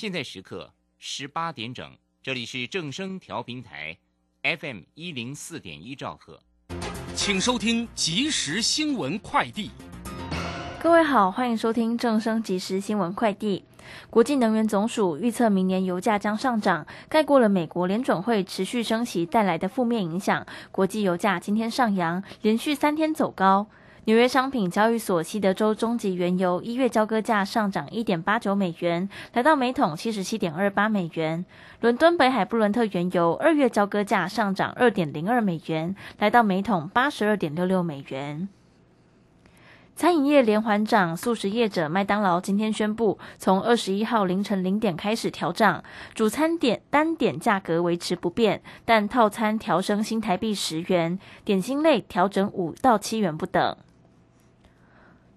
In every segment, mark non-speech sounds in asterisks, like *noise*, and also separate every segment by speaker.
Speaker 1: 现在时刻十八点整，这里是正声调频台，FM 一零四点一兆赫，
Speaker 2: 请收听即时新闻快递。
Speaker 3: 各位好，欢迎收听正声即时新闻快递。国际能源总署预测，明年油价将上涨，盖过了美国联准会持续升息带来的负面影响。国际油价今天上扬，连续三天走高。纽约商品交易所西德州中级原油一月交割价上涨一点八九美元，来到每桶七十七点二八美元。伦敦北海布伦特原油二月交割价上涨二点零二美元，来到每桶八十二点六六美元。餐饮业连环涨，素食业者麦当劳今天宣布，从二十一号凌晨零点开始调涨，主餐点单点价格维持不变，但套餐调升新台币十元，点心类调整五到七元不等。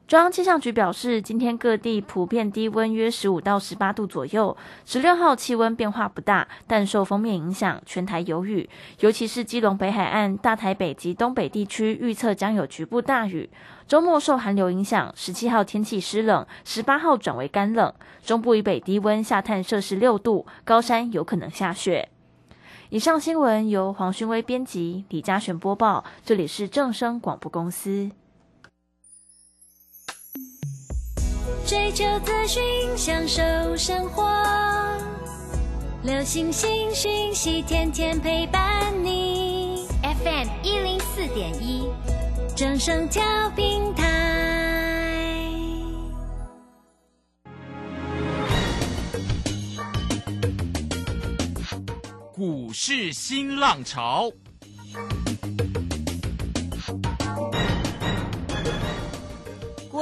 Speaker 3: 中央气象局表示，今天各地普遍低温约十五到十八度左右。十六号气温变化不大，但受封面影响，全台有雨，尤其是基隆北海岸、大台北及东北地区预测将有局部大雨。周末受寒流影响，十七号天气湿冷，十八号转为干冷。中部以北低温下探摄氏六度，高山有可能下雪。以上新闻由黄勋威编辑，李嘉璇播报，这里是正声广播公司。
Speaker 4: 追求资讯，享受生活。流星星讯息，天天陪伴你。FM 一零四点一，正声调平台。
Speaker 2: 股市新浪潮。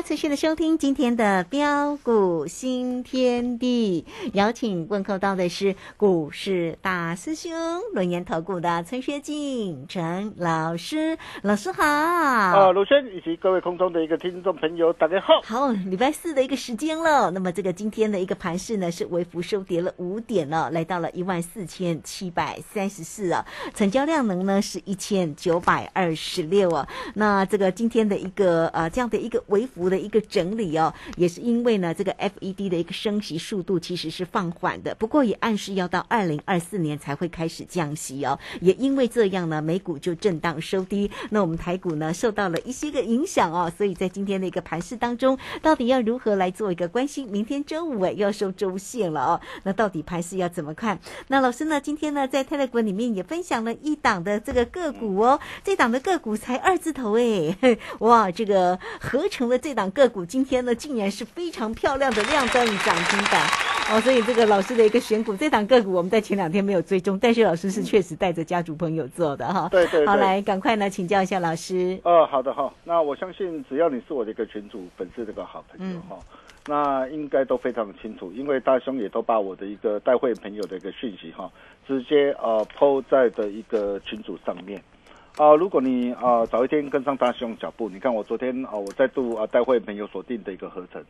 Speaker 5: 家持续的收听今天的标股新天地，邀请问候到的是股市大师兄轮研投顾的陈学进陈老师，老师好。
Speaker 6: 啊，鲁轩以及各位空中的一个听众朋友，大家好。
Speaker 5: 好，礼拜四的一个时间了。那么这个今天的一个盘势呢，是微幅收跌了五点了，来到了一万四千七百三十四啊，成交量能呢是一千九百二十六啊。那这个今天的一个呃这样的一个。微幅的一个整理哦，也是因为呢，这个 FED 的一个升息速度其实是放缓的，不过也暗示要到二零二四年才会开始降息哦。也因为这样呢，美股就震荡收低，那我们台股呢受到了一些个影响哦。所以在今天的一个盘市当中，到底要如何来做一个关心？明天周五哎要收周线了哦，那到底盘市要怎么看？那老师呢，今天呢在泰勒股里面也分享了一档的这个个股哦，这档的个股才二字头哎，哇，这个合成。成了这档个股，今天呢竟然是非常漂亮的亮灯涨停板哦，所以这个老师的一个选股，这档个股我们在前两天没有追踪，但是老师是确实带着家族朋友做的哈。
Speaker 6: 对对。
Speaker 5: 好，来赶快呢请教一下老师。
Speaker 6: 哦，好的哈，那我相信只要你是我的一个群主，本是这个好朋友哈，那应该都非常清楚，因为大兄也都把我的一个带会朋友的一个讯息哈，直接呃抛在的一个群组上面。啊，如果你啊早一天跟上大熊脚步，你看我昨天啊，我再度啊带会朋友锁定的一个合成，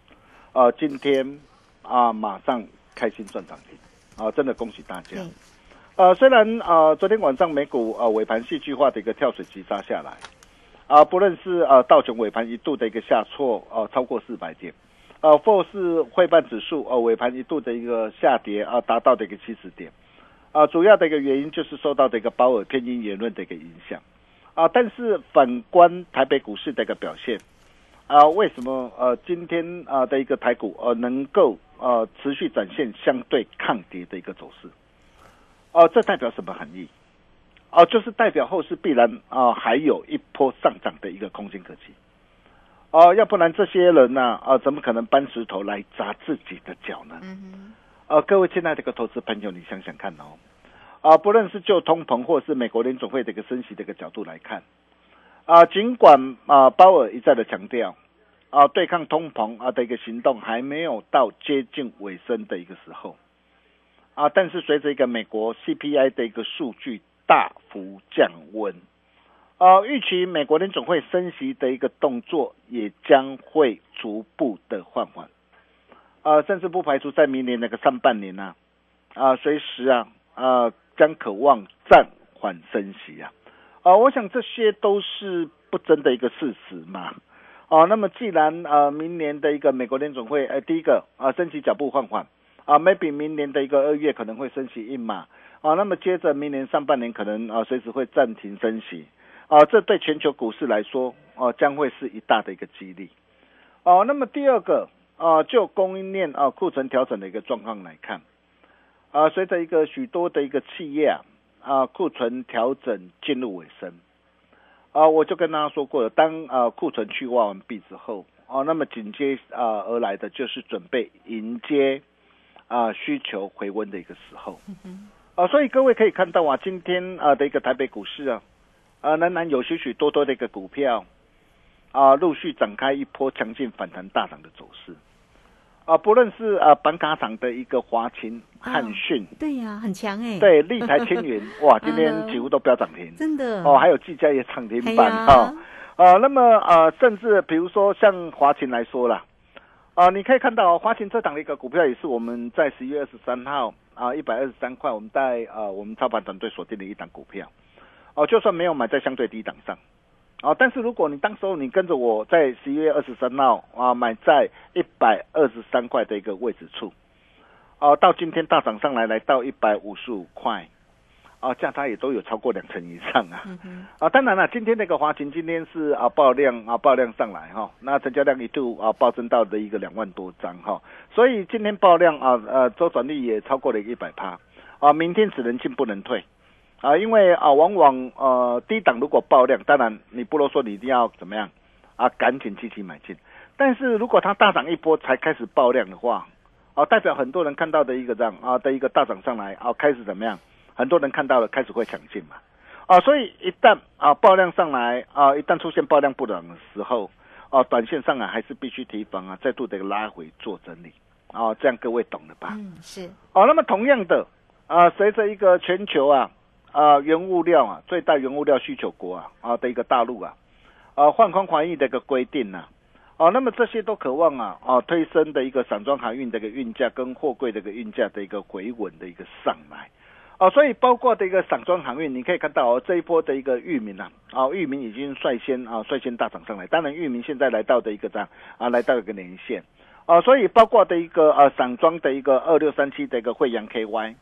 Speaker 6: 啊，今天啊马上开心赚涨停，啊，真的恭喜大家。呃，虽然啊昨天晚上美股啊尾盘戏剧化的一个跳水急杀下来，啊，不论是啊道琼尾盘一度的一个下挫啊超过四百点，呃，富士汇办指数呃尾盘一度的一个下跌啊，达到的一个七十点，啊，主要的一个原因就是受到的一个鲍尔偏鹰言论的一个影响，啊，但是反观台北股市的一个表现，啊，为什么呃今天啊的一个台股呃能够呃持续展现相对抗跌的一个走势？哦、这代表什么含义？哦、就是代表后市必然啊、还有一波上涨的一个空间可期。哦，要不然这些人呢、啊，怎么可能搬石头来砸自己的脚呢？
Speaker 5: 嗯
Speaker 6: 呃，各位亲爱的个投资朋友，你想想看哦，啊，不论是就通膨或是美国联总会的一个升息的一个角度来看，啊，尽管啊鲍尔一再的强调，啊，对抗通膨啊的一个行动还没有到接近尾声的一个时候，啊，但是随着一个美国 CPI 的一个数据大幅降温，呃，预期美国联总会升息的一个动作也将会逐步的放缓，呃，甚至不排除在明年那个上半年呢、啊，随时啊，啊，将渴望暂缓升息啊，啊，我想这些都是不争的一个事实嘛。哦、那么既然呃明年的一个美国联总会，呃，第一个啊、升息脚步放缓啊，maybe 明年的一个二月可能会升息一码啊，那么接着明年上半年可能啊随时会暂停升息啊，这对全球股市来说哦、将会是一大的一个激励哦、那么第二个啊，就供应链啊库存调整的一个状况来看啊，随着一个许多的一个企业啊啊库存调整进入尾声。啊，我就跟大家说过了，当啊库存去挖完毕之后，哦、那么紧接啊而来的就是准备迎接啊需求回温的一个时候。啊，所以各位可以看到啊，今天啊的一个台北股市啊，啊仍然有许许多多的一个股票啊陆续展开一波强劲反弹大涨的走势。啊，不论是啊板卡厂的一个华勤、汉讯，
Speaker 5: 对呀、很强哎，，
Speaker 6: 对立台青云，*laughs* 哇，今天几乎都飙涨停。
Speaker 5: 真的。
Speaker 6: 哦，还有技嘉也涨停板哈、呃，那么呃，甚至比如说像华勤来说啦，啊、你可以看到、哦、华勤这档的一个股票也是我们在十一月二十三号啊一百二十三块，我们在呃我们操盘团队锁定的一档股票，哦、就算没有买在相对低档上。哦，但是如果你当时候你跟着我在十一月二十三号啊买在一百二十三块的一个位置处，哦，到今天大涨上来来到一百五十五块，啊，价差也都有超过两成以上啊。啊，当然了，今天那个华勤今天是啊爆量啊爆量上来哈、那成交量一度啊暴增到的一个两万多张哈、所以今天爆量啊呃周转率也超过了一百趴啊，明天只能进不能退啊，因为啊往往呃低档如果爆量，当然你不啰嗦，你一定要怎么样啊赶紧积极买进，但是如果它大涨一波才开始爆量的话，啊代表很多人看到的一个这样啊的一个大涨上来啊开始怎么样？很多人看到了开始会抢进嘛。啊，所以一旦啊爆量上来啊，一旦出现爆量不涨的时候，啊，短线上啊还是必须提防啊，再度的拉回做整理啊，这样各位懂了吧？
Speaker 5: 嗯，是，
Speaker 6: 哦，那么同样的啊，随着一个全球啊啊原物料啊最大原物料需求国啊啊的一个大陆啊啊换空环疫的一个规定呢、啊，那么这些都渴望啊啊推升的一个散装航运的一个运价跟货柜的一个运价的一个回稳的一个上来。哦，所以包括的一个散装航运，你可以看到哦，这一波的一个域名啊，啊，域名已经率先啊率先大涨上来。当然，域名现在来到的一个这样啊，来到一个年线，啊，所以包括的一个呃散装的一个二六三七的一个惠阳 KY，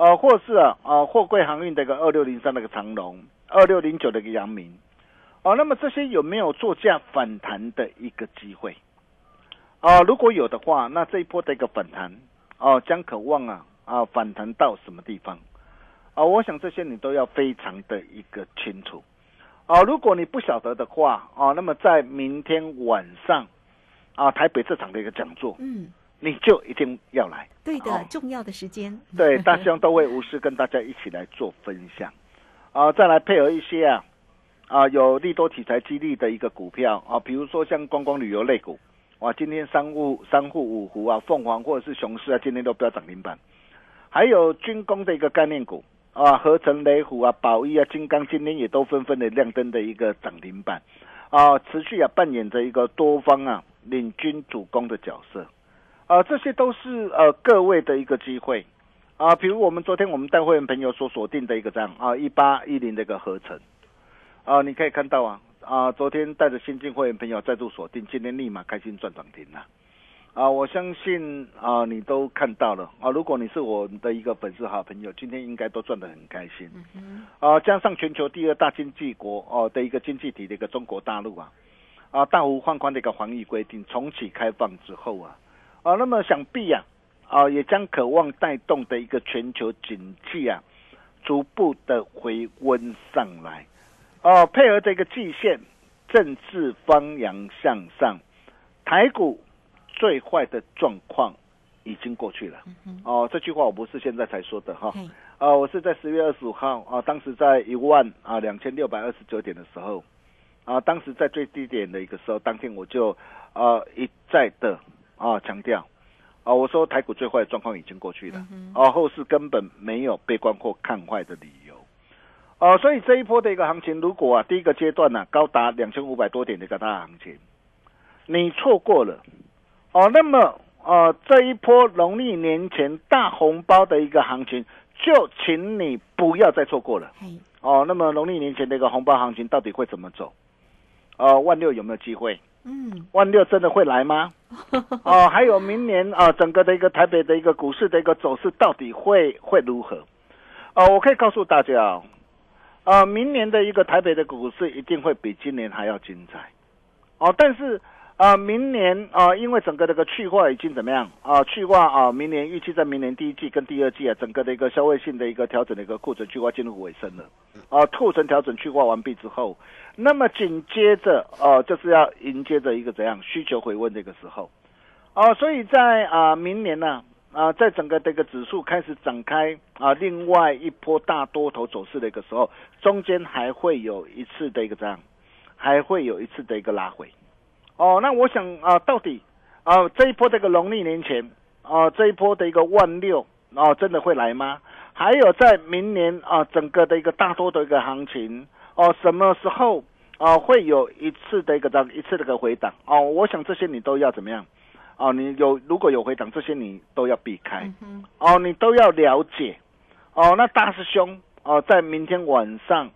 Speaker 6: 呃，或是啊啊货柜航运的一个二六零三那个长龙，二六零九的一个阳明，哦、那么这些有没有作价反弹的一个机会？啊、如果有的话，那这一波的一个反弹，哦、将渴望啊啊反弹到什么地方？啊、我想这些你都要非常的一个清楚。啊、如果你不晓得的话，啊、那么在明天晚上啊台北这场的一个讲座，
Speaker 5: 嗯，
Speaker 6: 你就一定要来。
Speaker 5: 对的，
Speaker 6: 哦
Speaker 5: 重要的时间，
Speaker 6: 对，大希望都会无私跟大家一起来做分享，啊，再来配合一些啊啊有利多题材激励的一个股票啊，比如说像观光旅游类股，哇，今天三户三户五湖啊，凤凰或者是雄狮啊，今天都飙涨停板，还有军工的一个概念股啊，合成雷虎啊、宝一啊、金刚今天也都纷纷的亮灯的一个涨停板。啊，持续啊扮演着一个多方啊领军主攻的角色。啊，这些都是呃各位的一个机会啊，比如我们昨天我们带会员朋友所锁定的一个这样啊一八一零的一个合成啊，你可以看到啊啊，昨天带着新进会员朋友再度锁定，今天立马开心赚涨停了啊，我相信啊，你都看到了啊。如果你是我的一个粉丝好朋友，今天应该都赚得很开心。啊，加上全球第二大经济国哦的一个经济体的一个中国大陆啊，啊，大幅放宽的一个防疫规定重启开放之后啊，啊，那么想必啊，啊，也将渴望带动的一个全球经济啊，逐步的回温上来。哦，配合这个季线政治方扬向上，台股。最坏的状况已经过去了。哦，这句话我不是现在才说的哈。啊，我是在十月二十五号啊，当时在一万啊两千六百二十九点的时候，啊，当时在最低点的一个时候，当天我就啊一再的啊强调啊，我说台股最坏的状况已经过去了。啊，后市根本没有悲观或看坏的理由。哦，所以这一波的一个行情，如果啊第一个阶段呢高达两千五百多点的一个大行情，你错过了。哦，那么呃，这一波农历年前大红包的一个行情，就请你不要再错过了。哦，那么农历年前的一个红包行情到底会怎么走？呃，万六有没有机会？嗯，万六真的会来吗？*laughs* 哦，还有明年啊，整个的一个台北的一个股市的一个走势到底会会如何？哦，我可以告诉大家啊，明年的一个台北的股市一定会比今年还要精彩。哦，但是。啊，明年啊，因为整个这个去化已经怎么样啊？去化啊，明年预期在明年第一季跟第二季啊，整个的一个消费性的一个调整的一个库存去化进入尾声了。啊，库存调整去化完毕之后，那么紧接着啊，就是要迎接着一个怎样需求回温的一个时候。啊，所以在啊明年呢啊，在整个这个指数开始展开啊另外一波大多头走势的一个时候，中间还会有一次的一个这样，还会有一次的一个拉回。哦，那我想啊，到底啊这一波这个农历年前啊这一波的一个万六啊真的会来吗？还有在明年啊整个的一个大多的一个行情哦什么时候啊会有一次的一个这样一次的一个回档哦？我想这些你都要怎么样？哦，你有如果有回档，这些你都要避开哦，你都要了解哦。那大师兄哦，在明天晚上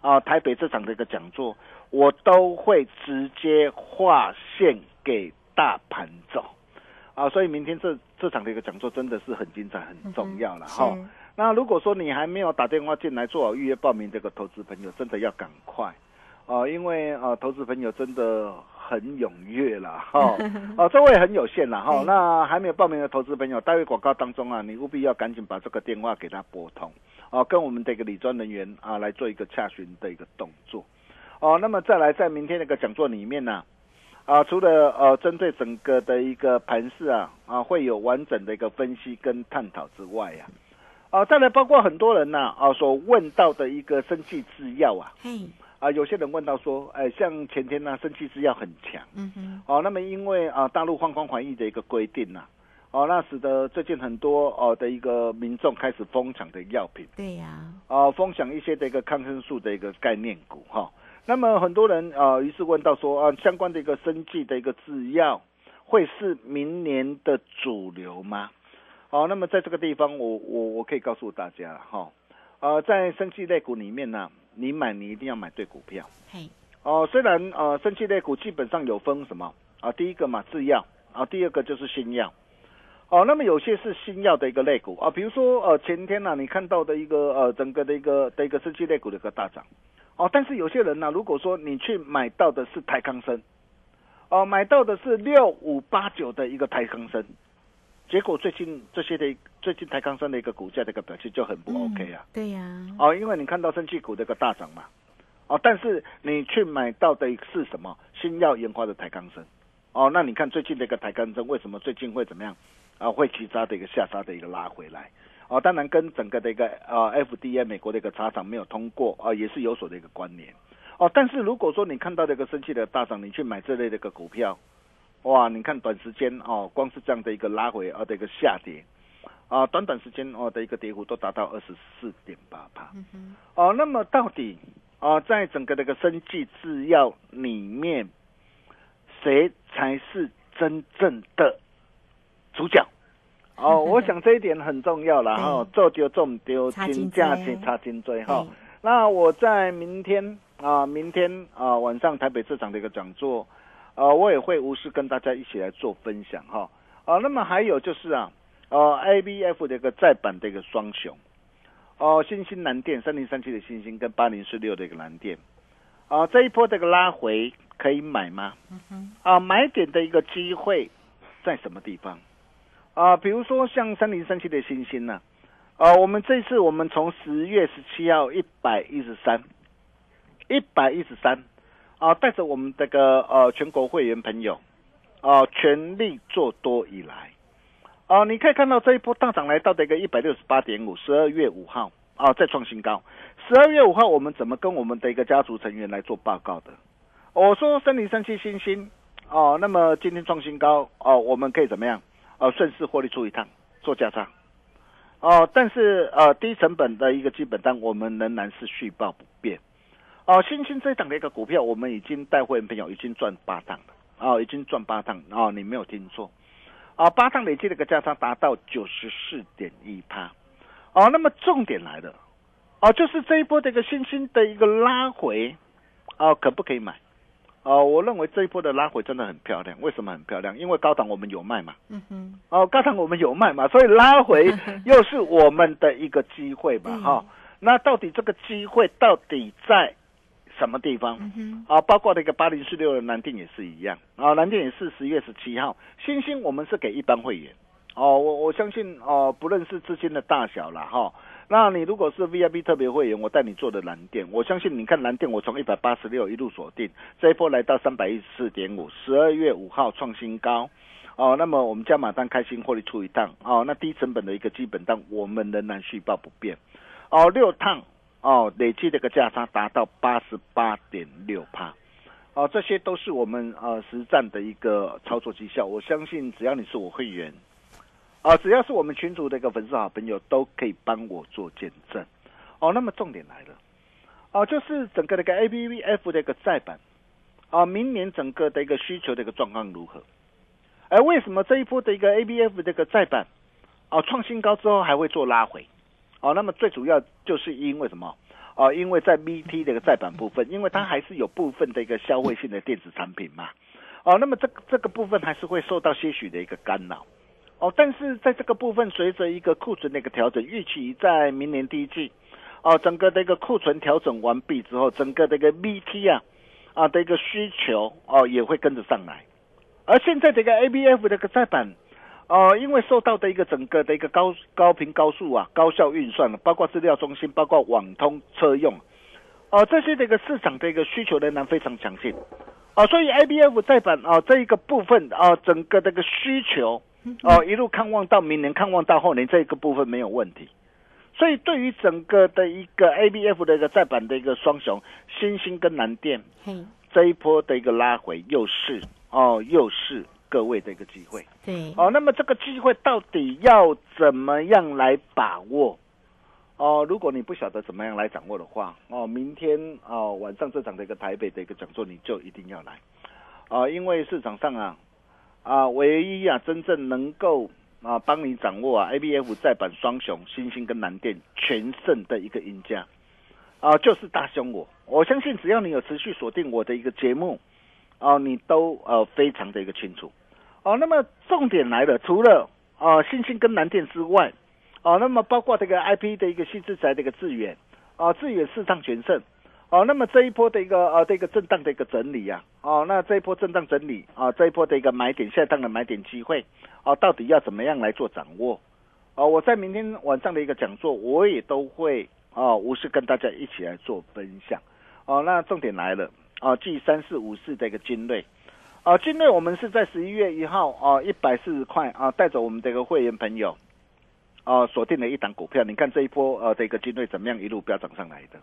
Speaker 6: 啊台北这场的一个讲座。我都会直接划线给大盘走，啊，所以明天这这场的一个讲座真的是很精彩、很重要了哈。那如果说你还没有打电话进来做好预约报名，这个投资朋友真的要赶快，啊，因为啊，投资朋友真的很踊跃了哈，*laughs* 啊，座位很有限了哈。那还没有报名的投资朋友，待会广告当中啊，你务必要赶紧把这个电话给他拨通，啊，跟我们的一个理专人员啊来做一个洽询的一个动作。哦，那么再来，在明天那个讲座里面呢，啊，除了呃针对整个的一个盘势啊，啊会有完整的一个分析跟探讨之外呀，啊再来包括很多人呐啊所问到的一个生气制药啊，啊有些人问到说，哎像前天呢生气制药很强，嗯哼，哦那么因为啊大陆放宽防疫的一个规定呐，哦那使得最近很多哦的一个民众开始疯抢的药品，
Speaker 5: 对呀，
Speaker 6: 啊疯抢一些的一个抗生素的一个概念股哈。那么很多人啊，于是问到说啊，相关的一个生计的一个制药，会是明年的主流吗？好，那么在这个地方，我我我可以告诉大家哈，呃，在生计类股里面呢，你买你一定要买对股票。嘿，哦，虽然呃，生计类股基本上有分什么啊？第一个嘛，制药啊，第二个就是新药。哦，那么有些是新药的一个类股啊，比如说呃，前天呢，你看到的一个呃，整个的一个的一个生计类股的一个大涨。哦，但是有些人呢，如果说你去买到的是台康生，哦，买到的是六五八九的一个台康生，结果最近这些的最近台康生的一个股价的一个表现就很不 OK 啊。
Speaker 5: 对呀。
Speaker 6: 哦，因为你看到生气股的一个大涨嘛，哦，但是你去买到的是什么新药研发的台康生，哦，那你看最近的一个台康生为什么最近会怎么样啊？会急杀的一个下杀的一个拉回来。哦，当然跟整个的一个呃 FDA 美国的一个查厂没有通过啊，也是有所的一个关联。哦，但是如果说你看到这个生气的大涨，你去买这类的一个股票，哇，你看短时间哦，光是这样的一个拉回啊的一个下跌，啊，短短时间哦的一个跌幅都达到二十四点八帕。哦，那么到底啊，在整个这个生技制药里面，谁才是真正的主角？哦，我想这一点很重要了哈，做就做丢，金价钱差金追哈。那我在明天啊，明天啊晚上台北市场的一个讲座，呃，我也会无私跟大家一起来做分享哈。啊，那么还有就是啊，呃，A B F 的一个再版的一个双雄，哦，新兴蓝电三零三七的新兴跟八零四六的一个蓝电，啊，这一波这个拉回可以买吗？啊，买点的一个机会在什么地方？啊，比如说像三零三七的星星呢，啊，我们这次我们从十月十七号一百一十三，一百一十三，啊，带着我们这个呃全国会员朋友，啊，全力做多以来，啊，你可以看到这一波大涨来到的一个一百六十八点五，十二月五号啊再创新高，十二月五号我们怎么跟我们的一个家族成员来做报告的？我说三零三七星星，哦，那么今天创新高，哦，我们可以怎么样？呃，顺势获利出一趟，做价差。哦，但是呃，低成本的一个基本单，我们仍然是续报不变。哦，新兴这一档的一个股票，我们已经带会员朋友已经赚八趟了。哦，已经赚八趟。哦，你没有听错。啊，八趟累计的一个价差达到九十四点一趴。哦，那么重点来了。哦，就是这一波的一个新兴的一个拉回，哦，可不可以买？哦，我认为这一波的拉回真的很漂亮。为什么很漂亮？因为高档我们有卖嘛。嗯哼。哦，高档我们有卖嘛，所以拉回 *laughs* 又是我们的一个机会吧。哈，那到底这个机会到底在什么地方？啊，包括那个八零四六的南电也是一样。啊，南电也是十月十七号。星星我们是给一般会员。哦，我我相信哦，不论是资金的大小了哈。那你如果是 VIP 特别会员，我带你做的蓝电，我相信你看蓝电，我从一百八十六一路锁定，这一波来到三百一十四点五，十二月五号创新高，哦，那么我们加码单开心获利出一趟，哦，那低成本的一个基本单，我们仍然续报不变，哦，六趟，哦，累计这个价差达到八十八点六帕，哦，这些都是我们呃实战的一个操作绩效，我相信只要你是我会员。啊，只要是我们群主的一个粉丝好朋友，都可以帮我做见证。哦，那么重点来了，哦，就是整个的一个 A B V F 的一个再版，啊，明年整个的一个需求的一个状况如何？哎，为什么这一波的一个 A B F 这个再版，啊，创新高之后还会做拉回？哦，那么最主要就是因为什么？哦，因为在 B T 这个再版部分，因为它还是有部分的一个消费性的电子产品嘛。哦，那么这这个部分还是会受到些许的一个干扰。哦，但是在这个部分，随着一个库存的一个调整，预期在明年第一季，哦，整个的一个库存调整完毕之后，整个的一个 VT 啊，啊的一个需求哦也会跟着上来。而现在这个 ABF 的一个再版，哦，因为受到的一个整个的一个高高频高速啊高效运算包括资料中心，包括网通车用，哦，这些的一个市场的一个需求仍然非常强劲，哦，所以 ABF 再版啊这一个部分啊整个这个需求。*laughs* 哦，一路看望到明年，看望到后年，这个部分没有问题。所以对于整个的一个 A B F 的一个再版的一个双雄，新兴跟南电，这一波的一个拉回，又是哦，又是各位的一个机会。
Speaker 5: 对，
Speaker 6: 哦，那么这个机会到底要怎么样来把握？哦，如果你不晓得怎么样来掌握的话，哦，明天哦晚上这场的一个台北的一个讲座，你就一定要来。哦，因为市场上啊。啊，唯一啊，真正能够啊帮你掌握啊 A B F 再版双雄新兴跟南电全胜的一个赢家啊，就是大兄我。我相信只要你有持续锁定我的一个节目啊，你都呃非常的一个清楚哦。那么重点来了，除了啊新兴跟南电之外，哦，那么包括这个 I P 的一个新资材的一个致远啊，致远四场全胜。哦，那么这一波的一个呃，这个震荡的一个整理啊，哦，那这一波震荡整理啊，这一波的一个买点，下档的买点机会，哦，到底要怎么样来做掌握？哦，我在明天晚上的一个讲座，我也都会哦，无事跟大家一起来做分享。哦，那重点来了，啊，G 三四五四的一个精锐，啊，精锐我们是在十一月一号啊，一百四十块啊，带着我们这个会员朋友，啊，锁定了一档股票，你看这一波呃，这个精锐怎么样一路飙涨上来的？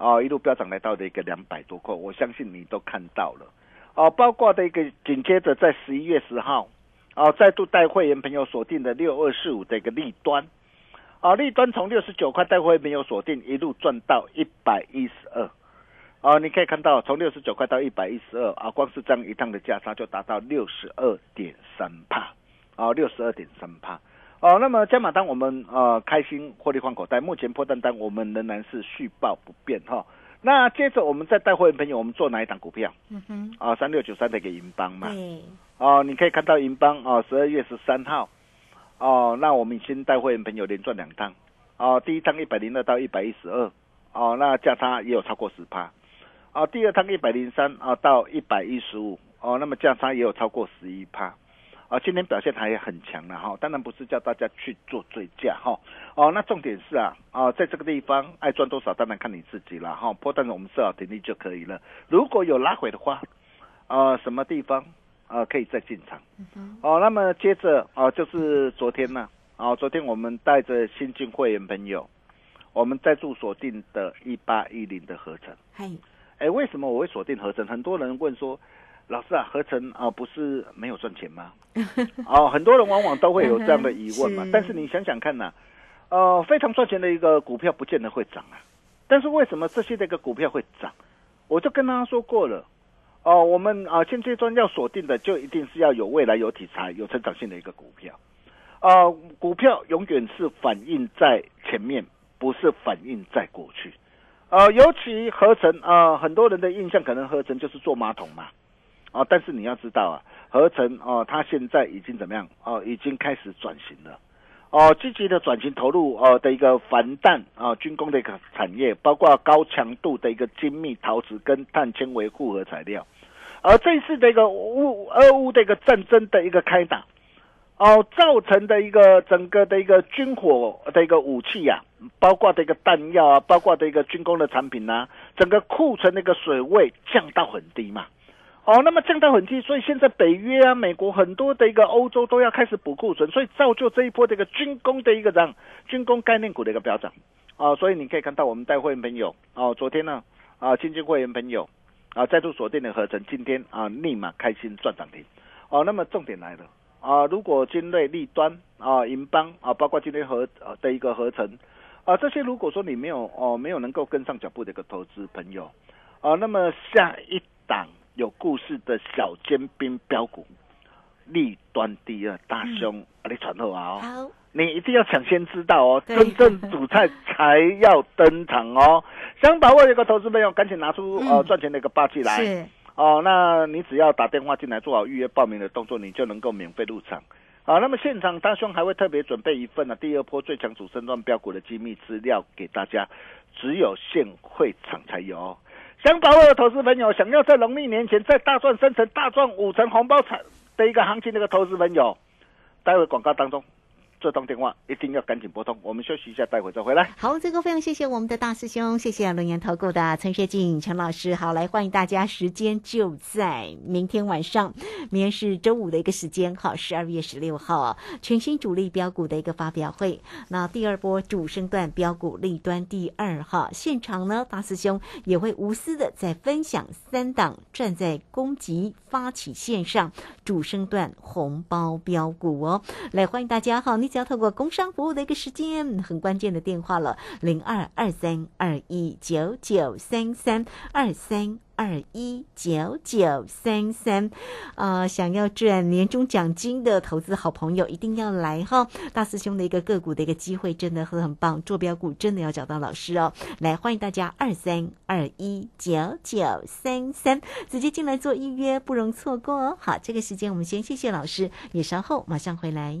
Speaker 6: 哦，一路飙涨来到的一个两百多块，我相信你都看到了。哦，包括的一个紧接着在十一月十号，哦，再度带会员朋友锁定的六二四五的一个利端，啊，利端从六十九块带会员朋友锁定，一路赚到一百一十二。哦，你可以看到从六十九块到一百一十二，啊，光是这样一趟的价差就达到六十二点三帕，啊，六十二点三帕。哦，那么加码单我们呃开心获利换口袋，目前破单单我们仍然是续报不变哈。那接着我们再带会员朋友，我们做哪一档股票？
Speaker 5: 嗯哼，
Speaker 6: 啊，三六九三的一个银邦嘛。
Speaker 5: 嗯，
Speaker 6: 哦，你可以看到银邦哦，十二月十三号，哦，那我们已经带会员朋友连赚两趟，哦，第一趟一百零二到一百一十二，哦，那价差也有超过十趴，哦，第二趟一百零三啊到一百一十五，哦，那么价差也有超过十一趴。啊，今天表现还很强了哈，当然不是叫大家去做追加哈，哦，那重点是啊，啊，在这个地方爱赚多少，当然看你自己了哈，破蛋我们设好停利就可以了。如果有拉回的话，啊，什么地方啊可以再进场？哦，那么接着啊，就是昨天呢，啊，昨天我们带着新进会员朋友，我们再度锁定的一八一零的合成。
Speaker 5: 嗨，
Speaker 6: 哎，为什么我会锁定合成？很多人问说。老师啊，合成啊不是没有赚钱吗？*laughs* 哦，很多人往往都会有这样的疑问嘛。*laughs* 但是你想想看呐，呃，非常赚钱的一个股票不见得会涨啊。但是为什么这些的一个股票会涨？我就跟大家说过了，哦，我们啊现阶段要锁定的就一定是要有未来、有题材、有成长性的一个股票。啊，股票永远是反映在前面，不是反映在过去。呃，尤其合成啊，很多人的印象可能合成就是做马桶嘛。啊，但是你要知道啊，合成哦，它现在已经怎么样？哦，已经开始转型了，哦，积极的转型投入哦的一个防弹啊军工的一个产业，包括高强度的一个精密陶瓷跟碳纤维复合材料，而这次的一个乌俄乌的一个战争的一个开打，哦，造成的一个整个的一个军火的一个武器呀，包括的一个弹药啊，包括的一个军工的产品呐，整个库存那个水位降到很低嘛。哦，那么降到很低，所以现在北约啊、美国很多的一个欧洲都要开始补库存，所以造就这一波的一个军工的一个涨，军工概念股的一个飙涨。啊，所以你可以看到我们带会员朋友，哦，昨天呢，啊，新进会员朋友，啊，再度锁定的合成，今天啊，立马开心赚涨停。哦，那么重点来了，啊，如果金锐、立端、啊，银邦啊，包括今天合的一个合成，啊，这些如果说你没有哦，没有能够跟上脚步的一个投资朋友，啊，那么下一档。有故事的小尖兵标股，立端第二大兄，你传后啊！
Speaker 5: 好，
Speaker 6: 你一定要抢先知道哦，真正主菜才要登场哦。*laughs* 想把握一个投资朋友，赶紧拿出呃赚钱的一个霸气来。哦，那你只要打电话进来，做好预约报名的动作，你就能够免费入场。好，那么现场大兄还会特别准备一份呢，第二波最强主升段标股的机密资料给大家，只有现会场才有。想把握的投资朋友，想要在农历年前在大赚三成、大赚五成红包产的一个行情，那个投资朋友，待会广告当中。这通电话一定要赶紧拨通，我们休息一下，待会再回来。
Speaker 5: 好，这个非常谢谢我们的大师兄，谢谢龙岩投顾的陈学静陈老师。好，来欢迎大家，时间就在明天晚上，明天是周五的一个时间，好，十二月十六号，全新主力标股的一个发表会。那第二波主升段标股立端第二号现场呢，大师兄也会无私的在分享三档站在攻击发起线上主升段红包标股哦，来欢迎大家，好，你。只要透过工商服务的一个时间，很关键的电话了，零二二三二一九九三三二三二一九九三三，啊，想要赚年终奖金的投资好朋友一定要来哈！大师兄的一个个股的一个机会真的很很棒，坐标股真的要找到老师哦，来欢迎大家二三二一九九三三直接进来做预约，不容错过哦。好，这个时间我们先谢谢老师，也稍后马上回来。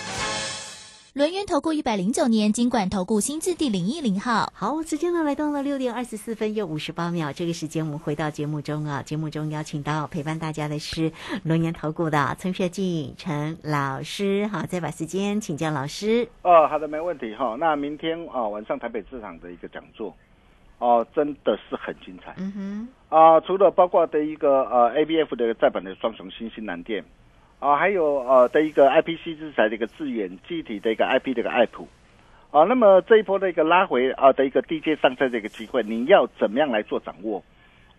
Speaker 7: 轮源投顾一百零九年金管投顾新字第零一零号。
Speaker 5: 好，时间呢来到了六点二十四分又五十八秒，这个时间我们回到节目中啊，节目中邀请到陪伴大家的是轮源投顾的陈学进陈老师，好，再把时间请教老师。
Speaker 6: 哦，好的，没问题哈。那明天啊晚上台北市场的一个讲座，哦，真的是很精彩。
Speaker 5: 嗯哼，
Speaker 6: 啊，除了包括的一个呃 ABF 的再版的双雄新兴蓝电，啊，还有呃的一个 IPC 制裁的一个致远具体的一个 IP 的一个爱普，啊，那么这一波的一个拉回啊的一个低阶上车的一个机会，你要怎么样来做掌握？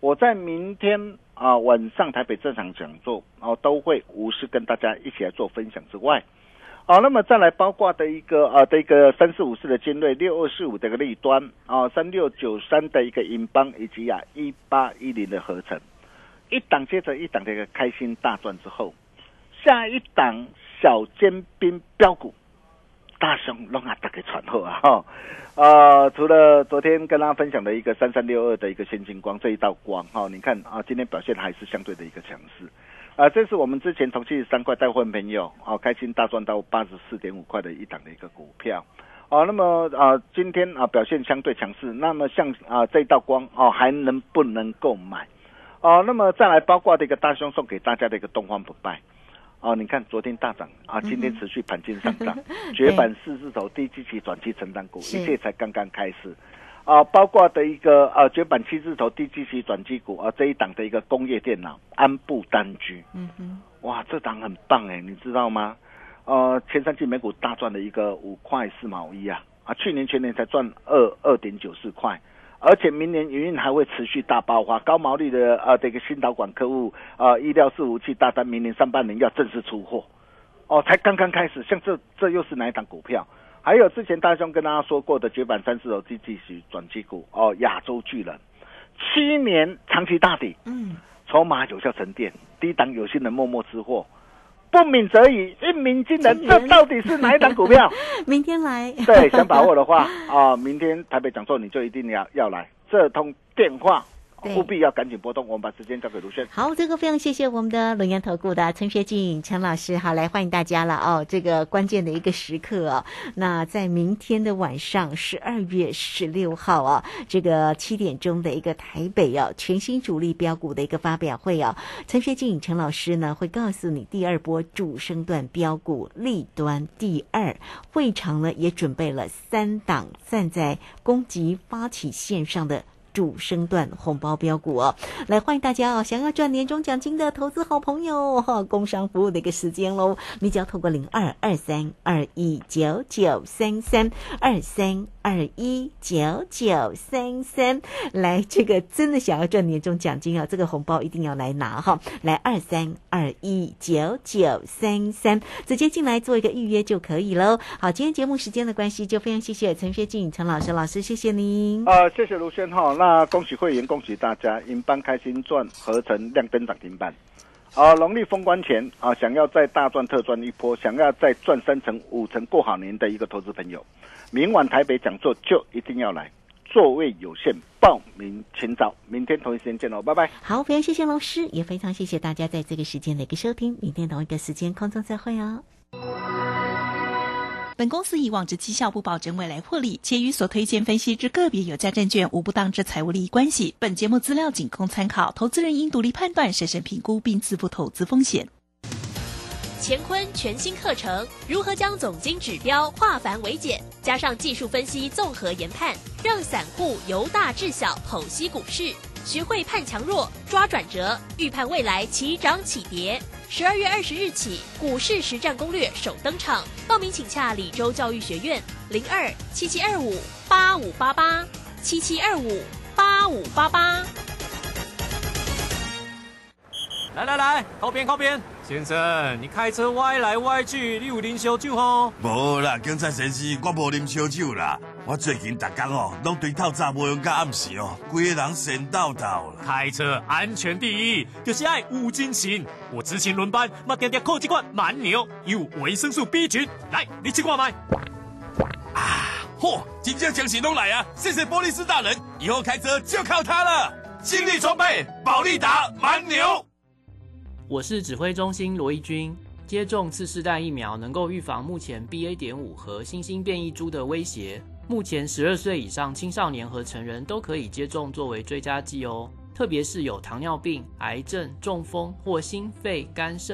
Speaker 6: 我在明天啊晚上台北这场讲座啊都会无私跟大家一起来做分享之外。好，那么再来包括的一个啊的一个三四五四的尖锐，六二四五的一个利端啊，三六九三的一个银邦，以及啊一八一零的合成，一档接着一档的一个开心大赚之后，下一档小尖兵标股，大雄龙啊大概传后啊哈，呃，除了昨天跟大家分享的一个三三六二的一个先进光这一道光哈，你看啊，今天表现还是相对的一个强势。啊，这是我们之前从七十三块带货朋友啊，开心大赚到八十四点五块的一档的一个股票，啊，那么啊，今天啊表现相对强势，那么像啊这道光哦，还能不能够买？哦，那么再来包括的一个大兄送给大家的一个东方不败，哦，你看昨天大涨啊，今天持续盘进上涨，*laughs* 绝版四字头低基期转期成长股，一切才刚刚开始。啊，包括的一个呃绝版七字头低基期转机股啊，这一档的一个工业电脑安布单居，
Speaker 5: 嗯哼，
Speaker 6: 哇，这档很棒哎，你知道吗？呃，前三季每股大赚了一个五块四毛一啊，啊，去年全年才赚二二点九四块，而且明年营运还会持续大爆发，高毛利的呃这个新导管客户啊，医疗伺服器大单，明年上半年要正式出货，哦，才刚刚开始，像这这又是哪一档股票？还有之前大兄跟大家说过的绝版三四楼机继续转机股哦，亚洲巨人。七年长期大底，
Speaker 5: 嗯，
Speaker 6: 筹码有效沉淀，低档有心人默默吃货，不鸣则已，一鸣惊人。这到底是哪一档股票？*laughs*
Speaker 5: 明天来。
Speaker 6: 对，想把握的话啊，明天台北讲座你就一定要要来，这通电话。务必要赶紧拨动，我们把时间交给卢轩。
Speaker 5: 好，这个非常谢谢我们的龙岩投顾的陈学静陈老师，好来欢迎大家了哦。这个关键的一个时刻哦，那在明天的晚上十二月十六号啊，这个七点钟的一个台北哦全新主力标股的一个发表会哦，陈学静陈老师呢会告诉你第二波主升段标股立端第二会场呢也准备了三档站在攻击发起线上的。主升段红包标股哦，来欢迎大家哦！想要赚年终奖金的投资好朋友哈，工商服务的一个时间喽，你只要透过零二二三二一九九三三二三二一九九三三来，这个真的想要赚年终奖金啊，这个红包一定要来拿哈！来二三二一九九三三，直接进来做一个预约就可以喽。好，今天节目时间的关系，就非常谢谢陈学静陈老师老师，谢谢您。
Speaker 6: 啊，谢谢卢轩哈。那恭喜会员，恭喜大家！银邦开心赚，合成亮灯涨停板。啊，农历封关前啊，想要再大赚特赚一波，想要再赚三成五成过好年的一个投资朋友，明晚台北讲座就一定要来，座位有限，报名请早。明天同一时间见喽，拜拜。
Speaker 5: 好，非常谢谢老师，也非常谢谢大家在这个时间的一个收听。明天同一个时间空中再会哦。
Speaker 8: 本公司以往之绩效不保证未来获利，且与所推荐分析之个别有价证券无不当之财务利益关系。本节目资料仅供参考，投资人应独立判断、审慎评估并自负投资风险。
Speaker 9: 乾坤全新课程，如何将总经指标化繁为简，加上技术分析综合研判，让散户由大至小剖析股市，学会判强弱、抓转折，预判未来起涨起跌。十二月二十日起，股市实战攻略首登场，报名请洽李州教育学院零二七七二五八五八八七七二五八五八八。
Speaker 10: 来来来，靠边靠边，先生，你开车歪来歪去，你有啉烧酒吼？
Speaker 11: 无啦，警察先生，我无啉烧酒啦。我最近逐工哦，拢对透早无用到暗时哦，规个人神抖抖啦。
Speaker 10: 开车安全第一，就是爱五金型。我执勤轮班，嘛点点靠几罐蛮牛，有维生素 B 群。来，你吃过没？
Speaker 11: 啊，嚯，今天奖品都来啊！谢谢波利斯大人，以后开车就靠它了。精力装备，保利达蛮牛。
Speaker 12: 我是指挥中心罗义军。接种次世代疫苗能够预防目前 BA. 点五和新兴变异株的威胁。目前十二岁以上青少年和成人都可以接种作为追加剂哦，特别是有糖尿病、癌症、中风或心肺、肝肾。